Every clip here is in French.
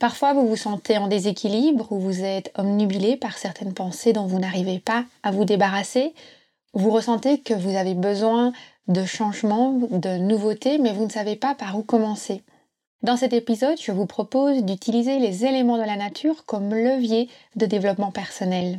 Parfois, vous vous sentez en déséquilibre ou vous êtes omnubilé par certaines pensées dont vous n'arrivez pas à vous débarrasser. Vous ressentez que vous avez besoin de changements, de nouveautés, mais vous ne savez pas par où commencer. Dans cet épisode, je vous propose d'utiliser les éléments de la nature comme levier de développement personnel.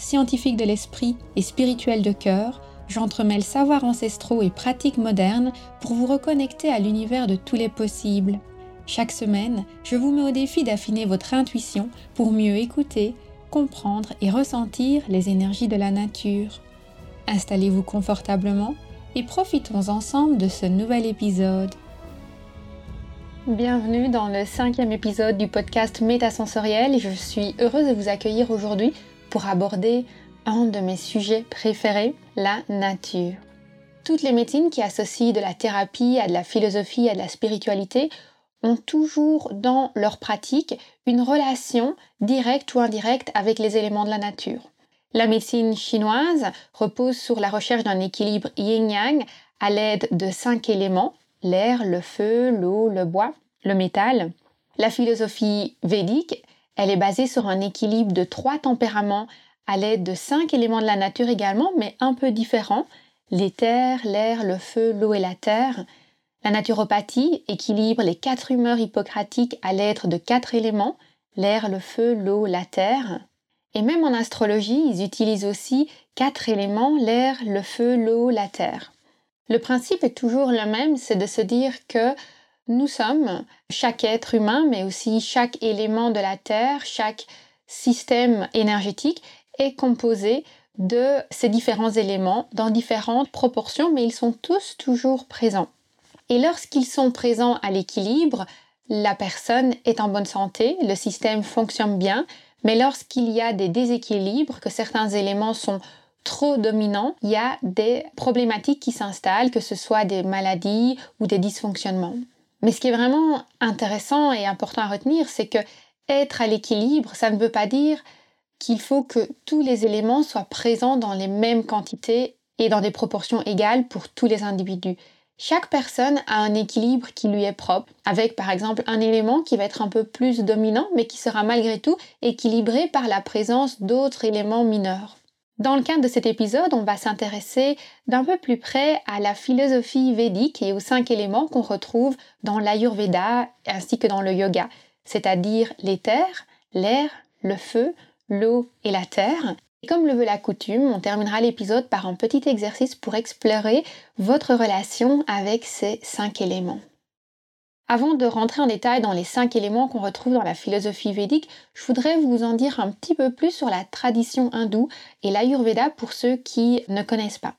scientifique de l'esprit et spirituel de cœur, j'entremêle savoirs ancestraux et pratiques modernes pour vous reconnecter à l'univers de tous les possibles. Chaque semaine, je vous mets au défi d'affiner votre intuition pour mieux écouter, comprendre et ressentir les énergies de la nature. Installez-vous confortablement et profitons ensemble de ce nouvel épisode. Bienvenue dans le cinquième épisode du podcast Métasensoriel je suis heureuse de vous accueillir aujourd'hui pour aborder un de mes sujets préférés, la nature. Toutes les médecines qui associent de la thérapie à de la philosophie, à de la spiritualité, ont toujours dans leur pratique une relation directe ou indirecte avec les éléments de la nature. La médecine chinoise repose sur la recherche d'un équilibre yin-yang à l'aide de cinq éléments, l'air, le feu, l'eau, le bois, le métal. La philosophie védique elle est basée sur un équilibre de trois tempéraments à l'aide de cinq éléments de la nature également, mais un peu différents, l'éther, l'air, le feu, l'eau et la terre. La naturopathie équilibre les quatre humeurs hippocratiques à l'aide de quatre éléments, l'air, le feu, l'eau, la terre. Et même en astrologie, ils utilisent aussi quatre éléments, l'air, le feu, l'eau, la terre. Le principe est toujours le même, c'est de se dire que nous sommes, chaque être humain, mais aussi chaque élément de la Terre, chaque système énergétique est composé de ces différents éléments dans différentes proportions, mais ils sont tous toujours présents. Et lorsqu'ils sont présents à l'équilibre, la personne est en bonne santé, le système fonctionne bien, mais lorsqu'il y a des déséquilibres, que certains éléments sont trop dominants, il y a des problématiques qui s'installent, que ce soit des maladies ou des dysfonctionnements. Mais ce qui est vraiment intéressant et important à retenir, c'est que être à l'équilibre, ça ne veut pas dire qu'il faut que tous les éléments soient présents dans les mêmes quantités et dans des proportions égales pour tous les individus. Chaque personne a un équilibre qui lui est propre, avec par exemple un élément qui va être un peu plus dominant, mais qui sera malgré tout équilibré par la présence d'autres éléments mineurs. Dans le cadre de cet épisode, on va s'intéresser d'un peu plus près à la philosophie védique et aux cinq éléments qu'on retrouve dans l'Ayurveda ainsi que dans le yoga, c'est-à-dire l'éther, l'air, le feu, l'eau et la terre. Et comme le veut la coutume, on terminera l'épisode par un petit exercice pour explorer votre relation avec ces cinq éléments. Avant de rentrer en détail dans les cinq éléments qu'on retrouve dans la philosophie védique, je voudrais vous en dire un petit peu plus sur la tradition hindoue et l'Ayurveda pour ceux qui ne connaissent pas.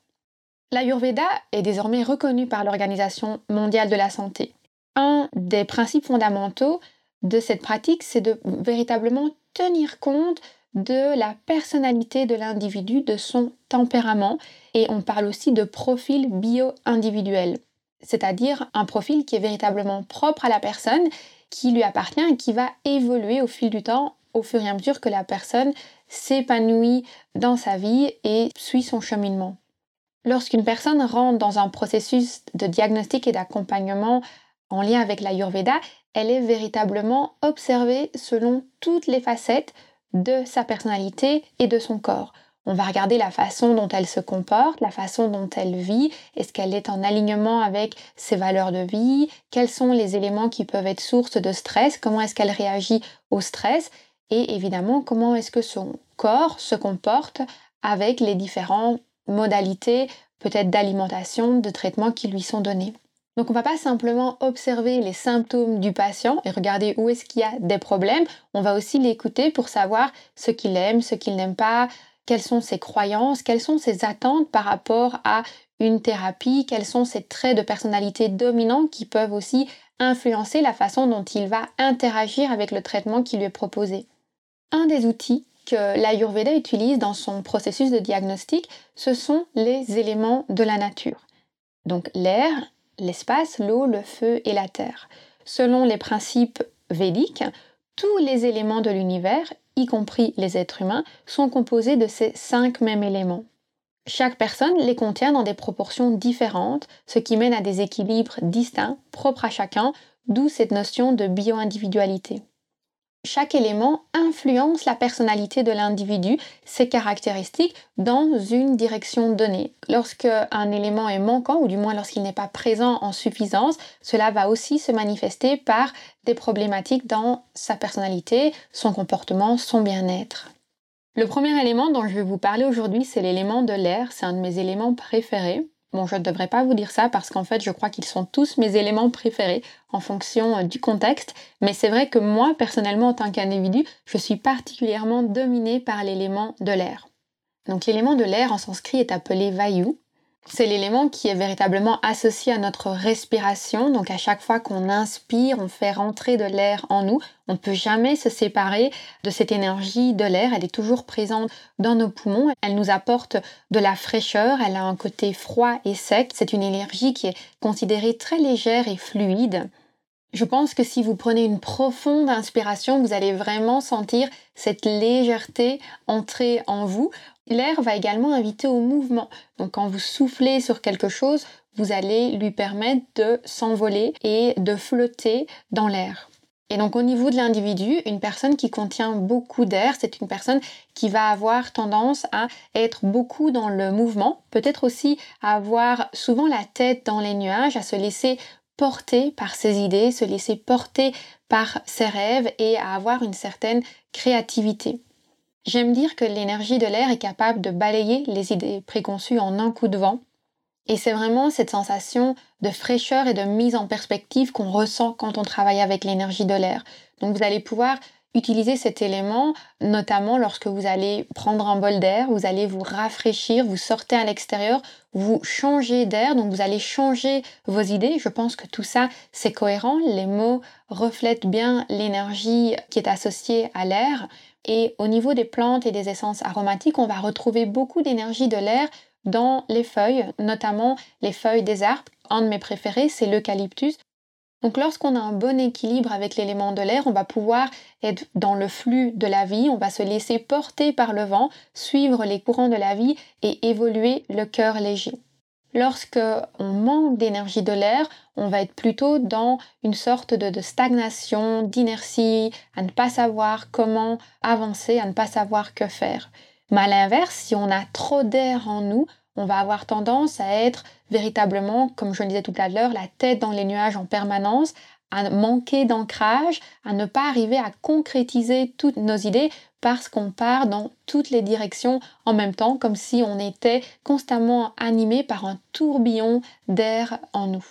L'Ayurveda est désormais reconnu par l'Organisation mondiale de la santé. Un des principes fondamentaux de cette pratique, c'est de véritablement tenir compte de la personnalité de l'individu, de son tempérament, et on parle aussi de profil bio-individuel c'est-à-dire un profil qui est véritablement propre à la personne, qui lui appartient et qui va évoluer au fil du temps, au fur et à mesure que la personne s'épanouit dans sa vie et suit son cheminement. Lorsqu'une personne rentre dans un processus de diagnostic et d'accompagnement en lien avec l'Ayurveda, elle est véritablement observée selon toutes les facettes de sa personnalité et de son corps. On va regarder la façon dont elle se comporte, la façon dont elle vit, est-ce qu'elle est en alignement avec ses valeurs de vie, quels sont les éléments qui peuvent être source de stress, comment est-ce qu'elle réagit au stress? Et évidemment comment est-ce que son corps se comporte avec les différentes modalités peut-être d'alimentation, de traitement qui lui sont données. Donc on ne va pas simplement observer les symptômes du patient et regarder où est-ce qu'il y a des problèmes, on va aussi l'écouter pour savoir ce qu'il aime, ce qu'il n'aime pas, quelles sont ses croyances, quelles sont ses attentes par rapport à une thérapie, quels sont ses traits de personnalité dominants qui peuvent aussi influencer la façon dont il va interagir avec le traitement qui lui est proposé? Un des outils que l'Ayurveda utilise dans son processus de diagnostic, ce sont les éléments de la nature. Donc l'air, l'espace, l'eau, le feu et la terre. Selon les principes védiques, tous les éléments de l'univers, y compris les êtres humains, sont composés de ces cinq mêmes éléments. Chaque personne les contient dans des proportions différentes, ce qui mène à des équilibres distincts, propres à chacun, d'où cette notion de bio-individualité. Chaque élément influence la personnalité de l'individu, ses caractéristiques, dans une direction donnée. Lorsque un élément est manquant, ou du moins lorsqu'il n'est pas présent en suffisance, cela va aussi se manifester par des problématiques dans sa personnalité, son comportement, son bien-être. Le premier élément dont je vais vous parler aujourd'hui, c'est l'élément de l'air. C'est un de mes éléments préférés. Bon, je ne devrais pas vous dire ça parce qu'en fait, je crois qu'ils sont tous mes éléments préférés en fonction euh, du contexte. Mais c'est vrai que moi, personnellement, en tant qu'individu, je suis particulièrement dominée par l'élément de l'air. Donc l'élément de l'air en sanskrit est appelé vayu c'est l'élément qui est véritablement associé à notre respiration. Donc à chaque fois qu'on inspire, on fait rentrer de l'air en nous. On ne peut jamais se séparer de cette énergie de l'air. Elle est toujours présente dans nos poumons. Elle nous apporte de la fraîcheur. Elle a un côté froid et sec. C'est une énergie qui est considérée très légère et fluide. Je pense que si vous prenez une profonde inspiration, vous allez vraiment sentir cette légèreté entrer en vous. L'air va également inviter au mouvement. Donc quand vous soufflez sur quelque chose, vous allez lui permettre de s'envoler et de flotter dans l'air. Et donc au niveau de l'individu, une personne qui contient beaucoup d'air, c'est une personne qui va avoir tendance à être beaucoup dans le mouvement, peut-être aussi à avoir souvent la tête dans les nuages, à se laisser porter par ses idées, se laisser porter par ses rêves et à avoir une certaine créativité. J'aime dire que l'énergie de l'air est capable de balayer les idées préconçues en un coup de vent. Et c'est vraiment cette sensation de fraîcheur et de mise en perspective qu'on ressent quand on travaille avec l'énergie de l'air. Donc vous allez pouvoir utiliser cet élément, notamment lorsque vous allez prendre un bol d'air, vous allez vous rafraîchir, vous sortez à l'extérieur, vous changez d'air, donc vous allez changer vos idées. Je pense que tout ça, c'est cohérent. Les mots reflètent bien l'énergie qui est associée à l'air. Et au niveau des plantes et des essences aromatiques, on va retrouver beaucoup d'énergie de l'air dans les feuilles, notamment les feuilles des arbres. Un de mes préférés, c'est l'eucalyptus. Donc lorsqu'on a un bon équilibre avec l'élément de l'air, on va pouvoir être dans le flux de la vie, on va se laisser porter par le vent, suivre les courants de la vie et évoluer le cœur léger. Lorsque on manque d'énergie de l'air, on va être plutôt dans une sorte de, de stagnation, d'inertie, à ne pas savoir comment avancer, à ne pas savoir que faire. Mais à l'inverse, si on a trop d'air en nous, on va avoir tendance à être véritablement, comme je le disais tout à l'heure, la tête dans les nuages en permanence, à manquer d'ancrage, à ne pas arriver à concrétiser toutes nos idées parce qu'on part dans toutes les directions en même temps, comme si on était constamment animé par un tourbillon d'air en nous.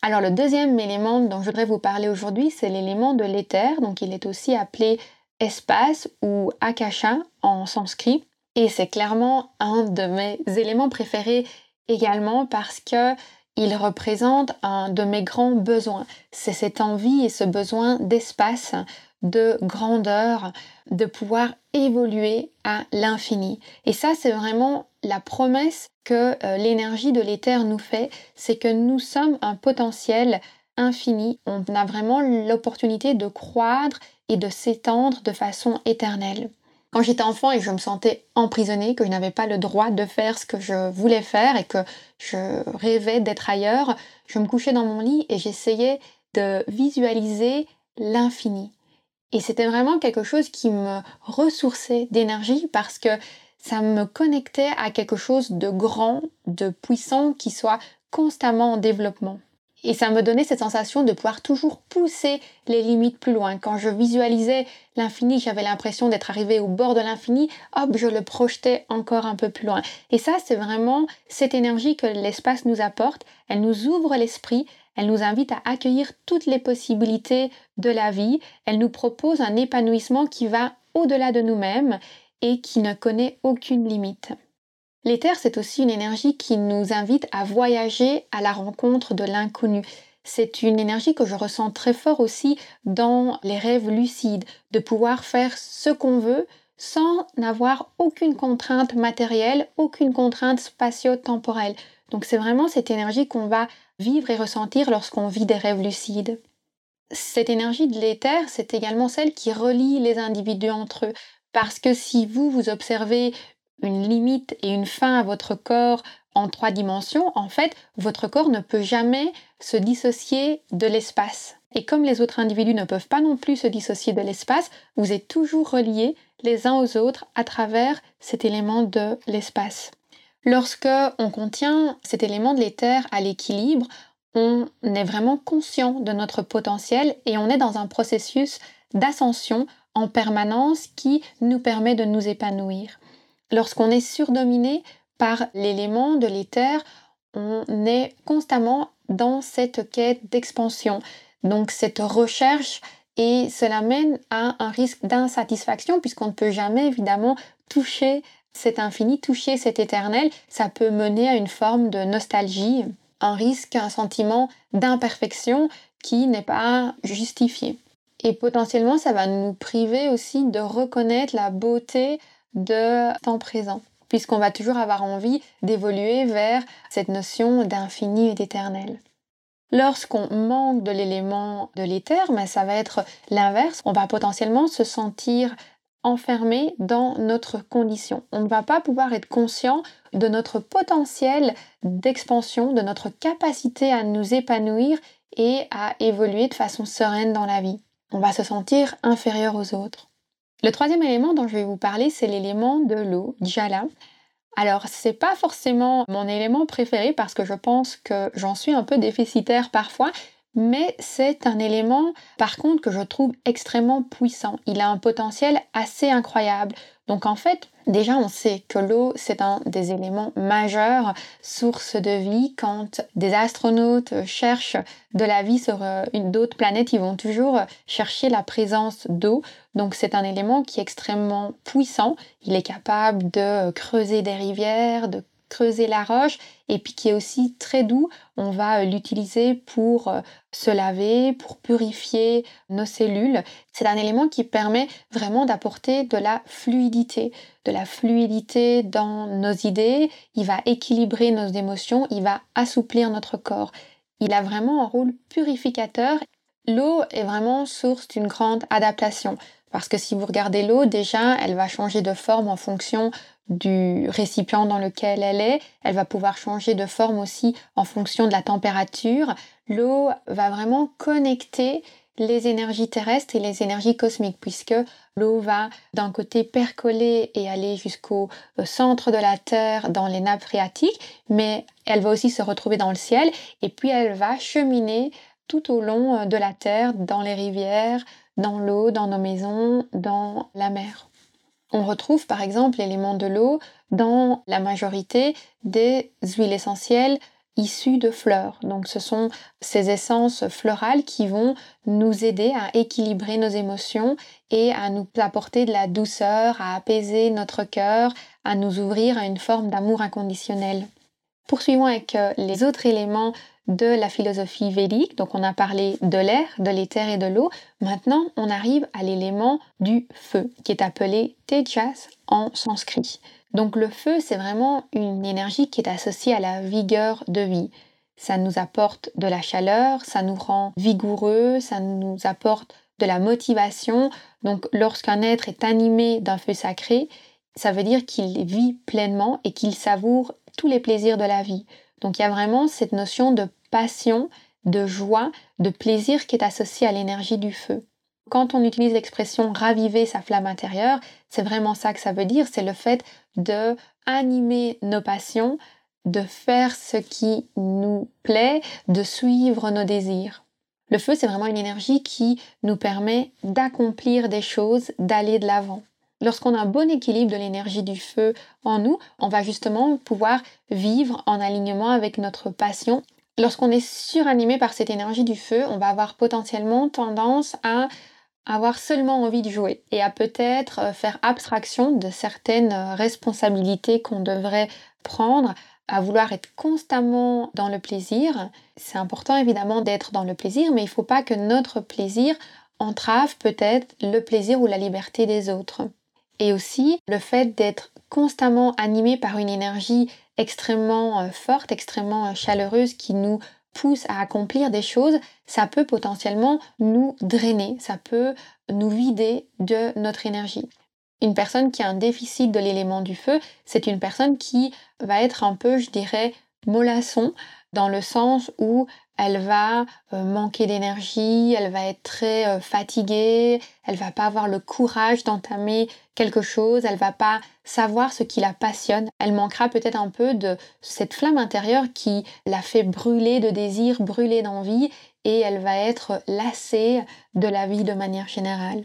Alors le deuxième élément dont je voudrais vous parler aujourd'hui, c'est l'élément de l'éther, donc il est aussi appelé espace ou akasha en sanskrit. Et c'est clairement un de mes éléments préférés également parce que il représente un de mes grands besoins. C'est cette envie et ce besoin d'espace, de grandeur, de pouvoir évoluer à l'infini. Et ça, c'est vraiment la promesse que euh, l'énergie de l'éther nous fait, c'est que nous sommes un potentiel infini. On a vraiment l'opportunité de croître et de s'étendre de façon éternelle. Quand j'étais enfant et je me sentais emprisonnée, que je n'avais pas le droit de faire ce que je voulais faire et que je rêvais d'être ailleurs, je me couchais dans mon lit et j'essayais de visualiser l'infini. Et c'était vraiment quelque chose qui me ressourçait d'énergie parce que ça me connectait à quelque chose de grand, de puissant, qui soit constamment en développement. Et ça me donnait cette sensation de pouvoir toujours pousser les limites plus loin. Quand je visualisais l'infini, j'avais l'impression d'être arrivé au bord de l'infini, hop, je le projetais encore un peu plus loin. Et ça, c'est vraiment cette énergie que l'espace nous apporte. Elle nous ouvre l'esprit, elle nous invite à accueillir toutes les possibilités de la vie, elle nous propose un épanouissement qui va au-delà de nous-mêmes et qui ne connaît aucune limite. L'éther, c'est aussi une énergie qui nous invite à voyager à la rencontre de l'inconnu. C'est une énergie que je ressens très fort aussi dans les rêves lucides, de pouvoir faire ce qu'on veut sans n'avoir aucune contrainte matérielle, aucune contrainte spatio-temporelle. Donc c'est vraiment cette énergie qu'on va vivre et ressentir lorsqu'on vit des rêves lucides. Cette énergie de l'éther, c'est également celle qui relie les individus entre eux. Parce que si vous, vous observez une limite et une fin à votre corps en trois dimensions, en fait, votre corps ne peut jamais se dissocier de l'espace. Et comme les autres individus ne peuvent pas non plus se dissocier de l'espace, vous êtes toujours reliés les uns aux autres à travers cet élément de l'espace. Lorsque on contient cet élément de l'éther à l'équilibre, on est vraiment conscient de notre potentiel et on est dans un processus d'ascension en permanence qui nous permet de nous épanouir. Lorsqu'on est surdominé par l'élément de l'éther, on est constamment dans cette quête d'expansion, donc cette recherche, et cela mène à un risque d'insatisfaction puisqu'on ne peut jamais évidemment toucher cet infini, toucher cet éternel. Ça peut mener à une forme de nostalgie, un risque, un sentiment d'imperfection qui n'est pas justifié. Et potentiellement, ça va nous priver aussi de reconnaître la beauté de temps présent puisqu'on va toujours avoir envie d'évoluer vers cette notion d'infini et d'éternel. Lorsqu'on manque de l'élément de l'éther, mais ça va être l'inverse, on va potentiellement se sentir enfermé dans notre condition. On ne va pas pouvoir être conscient de notre potentiel d'expansion, de notre capacité à nous épanouir et à évoluer de façon sereine dans la vie. On va se sentir inférieur aux autres. Le troisième élément dont je vais vous parler, c'est l'élément de l'eau, Jala. Alors, c'est pas forcément mon élément préféré parce que je pense que j'en suis un peu déficitaire parfois, mais c'est un élément par contre que je trouve extrêmement puissant. Il a un potentiel assez incroyable. Donc en fait, déjà on sait que l'eau c'est un des éléments majeurs, source de vie. Quand des astronautes cherchent de la vie sur euh, une d'autres planètes, ils vont toujours chercher la présence d'eau. Donc c'est un élément qui est extrêmement puissant. Il est capable de creuser des rivières, de creuser la roche et puis qui est aussi très doux. On va euh, l'utiliser pour euh, se laver, pour purifier nos cellules. C'est un élément qui permet vraiment d'apporter de la fluidité, de la fluidité dans nos idées. Il va équilibrer nos émotions, il va assouplir notre corps. Il a vraiment un rôle purificateur. L'eau est vraiment source d'une grande adaptation. Parce que si vous regardez l'eau, déjà, elle va changer de forme en fonction du récipient dans lequel elle est. Elle va pouvoir changer de forme aussi en fonction de la température. L'eau va vraiment connecter les énergies terrestres et les énergies cosmiques, puisque l'eau va d'un côté percoler et aller jusqu'au euh, centre de la Terre dans les nappes phréatiques, mais elle va aussi se retrouver dans le ciel, et puis elle va cheminer tout au long euh, de la Terre, dans les rivières, dans l'eau, dans nos maisons, dans la mer. On retrouve par exemple l'élément de l'eau dans la majorité des huiles essentielles issues de fleurs. Donc ce sont ces essences florales qui vont nous aider à équilibrer nos émotions et à nous apporter de la douceur, à apaiser notre cœur, à nous ouvrir à une forme d'amour inconditionnel. Poursuivons avec euh, les autres éléments de la philosophie védique. Donc on a parlé de l'air, de l'éther et de l'eau. Maintenant, on arrive à l'élément du feu, qui est appelé Tejas en sanskrit. Donc le feu, c'est vraiment une énergie qui est associée à la vigueur de vie. Ça nous apporte de la chaleur, ça nous rend vigoureux, ça nous apporte de la motivation. Donc lorsqu'un être est animé d'un feu sacré, ça veut dire qu'il vit pleinement et qu'il savoure tous les plaisirs de la vie. Donc il y a vraiment cette notion de passion, de joie, de plaisir qui est associé à l'énergie du feu. Quand on utilise l'expression raviver sa flamme intérieure, c'est vraiment ça que ça veut dire, c'est le fait de animer nos passions, de faire ce qui nous plaît, de suivre nos désirs. Le feu, c'est vraiment une énergie qui nous permet d'accomplir des choses, d'aller de l'avant. Lorsqu'on a un bon équilibre de l'énergie du feu en nous, on va justement pouvoir vivre en alignement avec notre passion Lorsqu'on est suranimé par cette énergie du feu, on va avoir potentiellement tendance à avoir seulement envie de jouer et à peut-être euh, faire abstraction de certaines euh, responsabilités qu'on devrait prendre, à vouloir être constamment dans le plaisir. C'est important évidemment d'être dans le plaisir, mais il ne faut pas que notre plaisir entrave peut-être le plaisir ou la liberté des autres. Et aussi le fait d'être constamment animé par une énergie extrêmement euh, forte, extrêmement chaleureuse qui nous pousse à accomplir des choses, ça peut potentiellement nous drainer, ça peut nous vider de notre énergie. Une personne qui a un déficit de l'élément du feu, c'est une personne qui va être un peu, je dirais, mollasson, dans le sens où elle va euh, manquer d'énergie, elle va être très euh, fatiguée, elle va pas avoir le courage d'entamer quelque chose, elle va pas savoir ce qui la passionne, elle manquera peut-être un peu de cette flamme intérieure qui la fait brûler de désir, brûler d'envie et elle va être lassée de la vie de manière générale.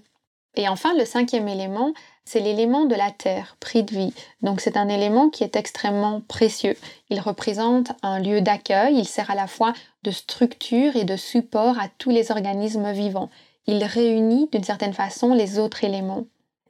Et enfin, le cinquième élément, c'est l'élément de la terre, prix de vie. Donc c'est un élément qui est extrêmement précieux. Il représente un lieu d'accueil, il sert à la fois de structure et de support à tous les organismes vivants. Il réunit d'une certaine façon les autres éléments.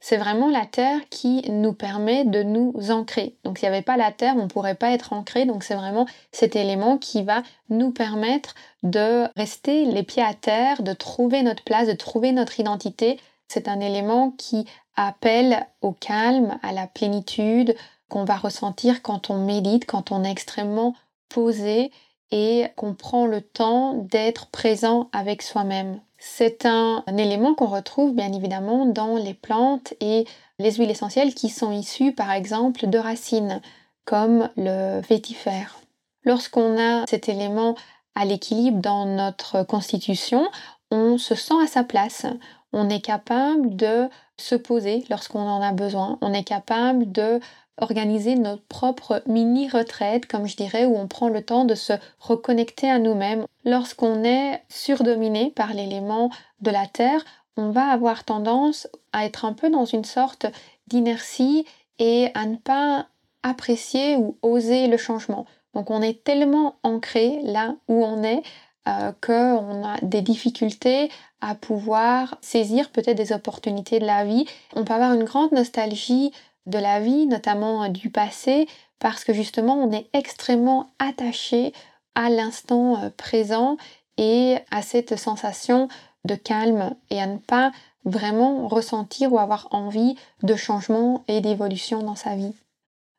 C'est vraiment la terre qui nous permet de nous ancrer. Donc s'il n'y avait pas la terre, on ne pourrait pas être ancré. Donc c'est vraiment cet élément qui va nous permettre de rester les pieds à terre, de trouver notre place, de trouver notre identité. C'est un élément qui appelle au calme, à la plénitude qu'on va ressentir quand on médite, quand on est extrêmement posé et qu'on prend le temps d'être présent avec soi-même. C'est un, élément qu'on retrouve bien évidemment dans les plantes et les huiles essentielles qui sont issues par exemple de racines comme le vétifère. Lorsqu'on a cet élément à l'équilibre dans notre constitution, on se sent à sa place. On est capable de se poser lorsqu'on en a besoin. On est capable de organiser notre propre mini retraite, comme je dirais, où on prend le temps de se reconnecter à nous-mêmes. Lorsqu'on est surdominé par l'élément de la Terre, on va avoir tendance à être un peu dans une sorte d'inertie et à ne pas apprécier ou oser le changement. Donc on est tellement ancré là où on est euh, qu'on a des difficultés à pouvoir saisir peut-être des opportunités de la vie. On peut avoir une grande nostalgie de la vie, notamment euh, du passé, parce que justement on est extrêmement attaché à l'instant euh, présent et à cette sensation de calme et à ne pas vraiment ressentir ou avoir envie de changement et d'évolution dans sa vie.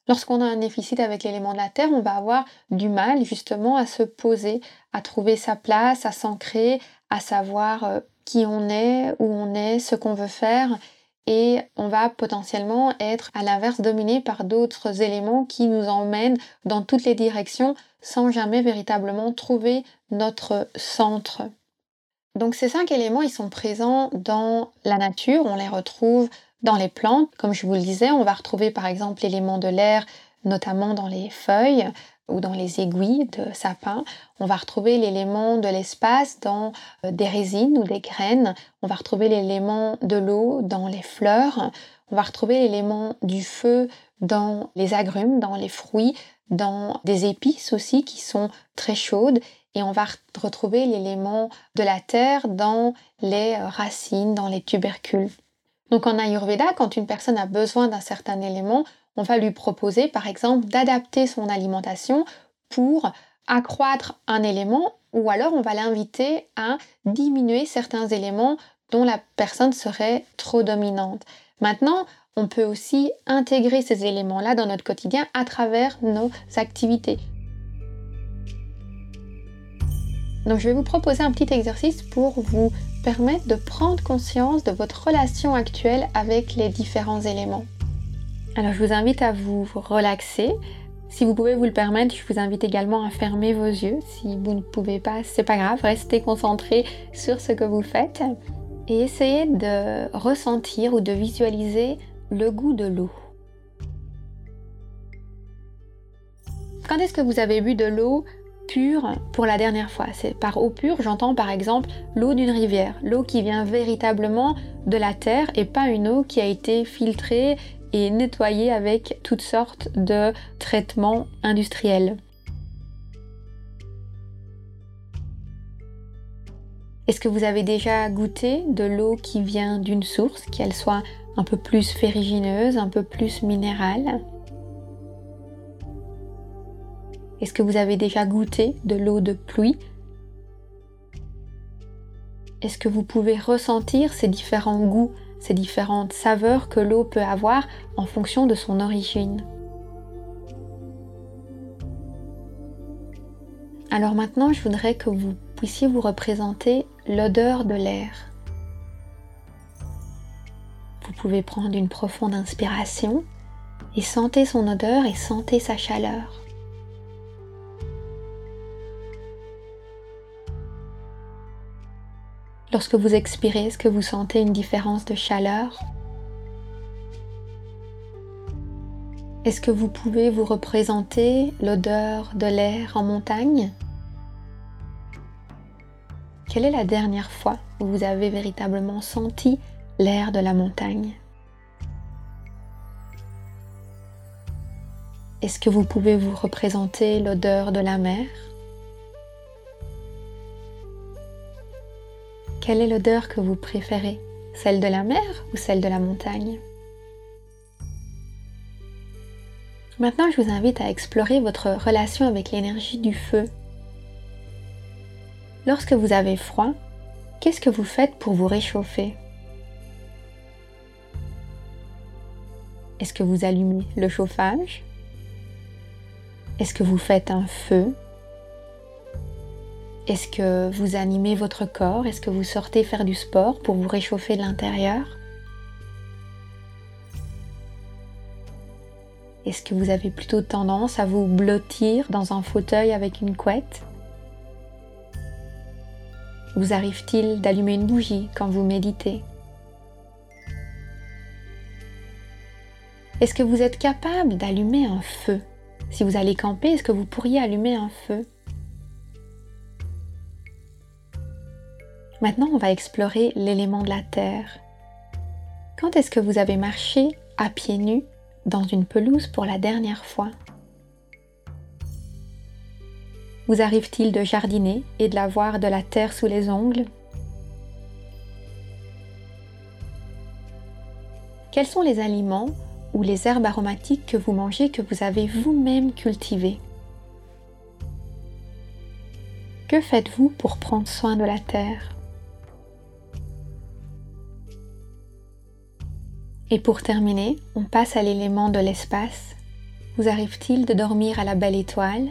Lorsqu'on a un déficit avec l'élément de la terre, on va avoir du mal justement à se poser, à trouver sa place, à s'ancrer, à savoir euh, qui on est, où on est, ce qu'on veut faire et on va potentiellement être à l'inverse dominé par d'autres éléments qui nous emmènent dans toutes les directions sans jamais véritablement trouver notre centre. Donc ces cinq éléments, ils sont présents dans la nature, on les retrouve dans les plantes, comme je vous le disais, on va retrouver par exemple l'élément de l'air, notamment dans les feuilles, ou dans les aiguilles de sapin. On va retrouver l'élément de l'espace dans euh, des résines ou des graines. On va retrouver l'élément de l'eau dans les fleurs. On va retrouver l'élément du feu dans les agrumes, dans les fruits, dans des épices aussi qui sont très chaudes. Et on va retrouver l'élément de la terre dans les racines, dans les tubercules. Donc en Ayurveda, quand une personne a besoin d'un certain élément, on va lui proposer par exemple d'adapter son alimentation pour accroître un élément ou alors on va l'inviter à diminuer certains éléments dont la personne serait trop dominante. Maintenant, on peut aussi intégrer ces éléments-là dans notre quotidien à travers nos activités. Donc je vais vous proposer un petit exercice pour vous permettre de prendre conscience de votre relation actuelle avec les différents éléments. Alors je vous invite à vous relaxer. Si vous pouvez vous le permettre, je vous invite également à fermer vos yeux. Si vous ne pouvez pas, c'est pas grave, restez concentré sur ce que vous faites et essayez de ressentir ou de visualiser le goût de l'eau. Quand est-ce que vous avez bu de l'eau? Pure pour la dernière fois par eau pure, j'entends par exemple l'eau d'une rivière, l'eau qui vient véritablement de la terre et pas une eau qui a été filtrée et nettoyer avec toutes sortes de traitements industriels. Est-ce que vous avez déjà goûté de l'eau qui vient d'une source, qu'elle soit un peu plus ferrigineuse, un peu plus minérale? Est-ce que vous avez déjà goûté de l'eau de pluie? Est-ce que vous pouvez ressentir ces différents goûts, ces différentes saveurs que l'eau peut avoir en fonction de son origine? Alors maintenant, je voudrais que vous puissiez vous représenter l'odeur de l'air. Vous pouvez prendre une profonde inspiration et sentez son odeur et sentez sa chaleur. Lorsque vous expirez, est-ce que vous sentez une différence de chaleur? Est-ce que vous pouvez vous représenter l'odeur de l'air en montagne? Quelle est la dernière fois où vous avez véritablement senti l'air de la montagne? Est-ce que vous pouvez vous représenter l'odeur de la mer? Quelle est l'odeur que vous préférez? Celle de la mer ou celle de la montagne? Maintenant, je vous invite à explorer votre relation avec l'énergie du feu. Lorsque vous avez froid, qu'est-ce que vous faites pour vous réchauffer? Est-ce que vous allumez le chauffage? Est-ce que vous faites un feu? Est-ce que vous animez votre corps? Est-ce que vous sortez faire du sport pour vous réchauffer de l'intérieur? Est-ce que vous avez plutôt tendance à vous blottir dans un fauteuil avec une couette? Vous arrive-t-il d'allumer une bougie quand vous méditez? Est-ce que vous êtes capable d'allumer un feu? Si vous allez camper, est-ce que vous pourriez allumer un feu? Maintenant, on va explorer l'élément de la terre. Quand est-ce que vous avez marché à pieds nus dans une pelouse pour la dernière fois? Vous arrive-t-il de jardiner et de voir de la terre sous les ongles? Quels sont les aliments ou les herbes aromatiques que vous mangez que vous avez vous-même cultivées? Que faites-vous pour prendre soin de la terre? Et pour terminer, on passe à l'élément de l'espace. Vous arrive-t-il de dormir à la belle étoile?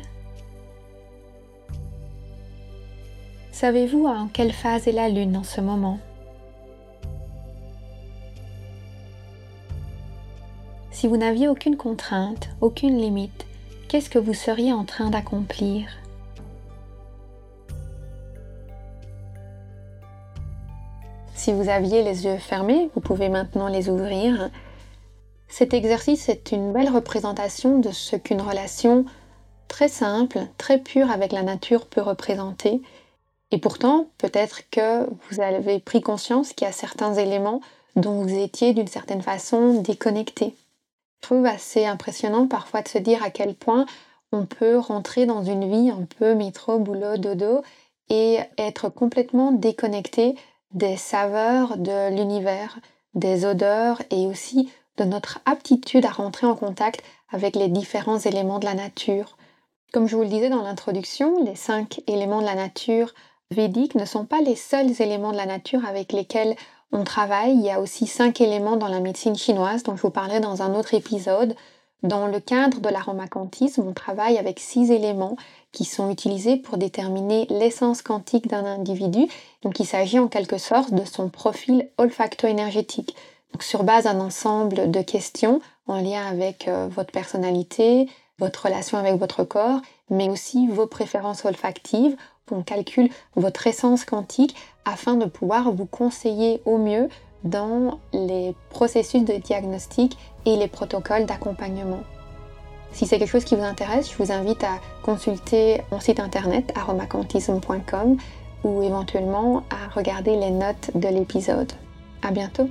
Savez-vous en quelle phase est la Lune en ce moment? Si vous n'aviez aucune contrainte, aucune limite, qu'est-ce que vous seriez en train d'accomplir? Si vous aviez les yeux fermés, vous pouvez maintenant les ouvrir. Cet exercice est une belle représentation de ce qu'une relation très simple, très pure avec la nature peut représenter. Et pourtant, peut-être que vous avez pris conscience qu'il y a certains éléments dont vous étiez d'une certaine façon déconnecté. Je trouve assez impressionnant parfois de se dire à quel point on peut rentrer dans une vie un peu métro, boulot, dodo et être complètement déconnecté des saveurs de l'univers, des odeurs et aussi de notre aptitude à rentrer en contact avec les différents éléments de la nature. Comme je vous le disais dans l'introduction, les cinq éléments de la nature védiques ne sont pas les seuls éléments de la nature avec lesquels on travaille. Il y a aussi cinq éléments dans la médecine chinoise dont je vous parlerai dans un autre épisode. Dans le cadre de l'aromacantisme, on travaille avec six éléments qui sont utilisés pour déterminer l'essence quantique d'un individu. Donc il s'agit en quelque sorte de son profil olfacto-énergétique. Sur base d'un ensemble de questions en lien avec euh, votre personnalité, votre relation avec votre corps, mais aussi vos préférences olfactives. On calcule votre essence quantique afin de pouvoir vous conseiller au mieux dans les processus de diagnostic et les protocoles d'accompagnement. Si c'est quelque chose qui vous intéresse, je vous invite à consulter mon site internet aromacantism.com ou éventuellement à regarder les notes de l'épisode. À bientôt!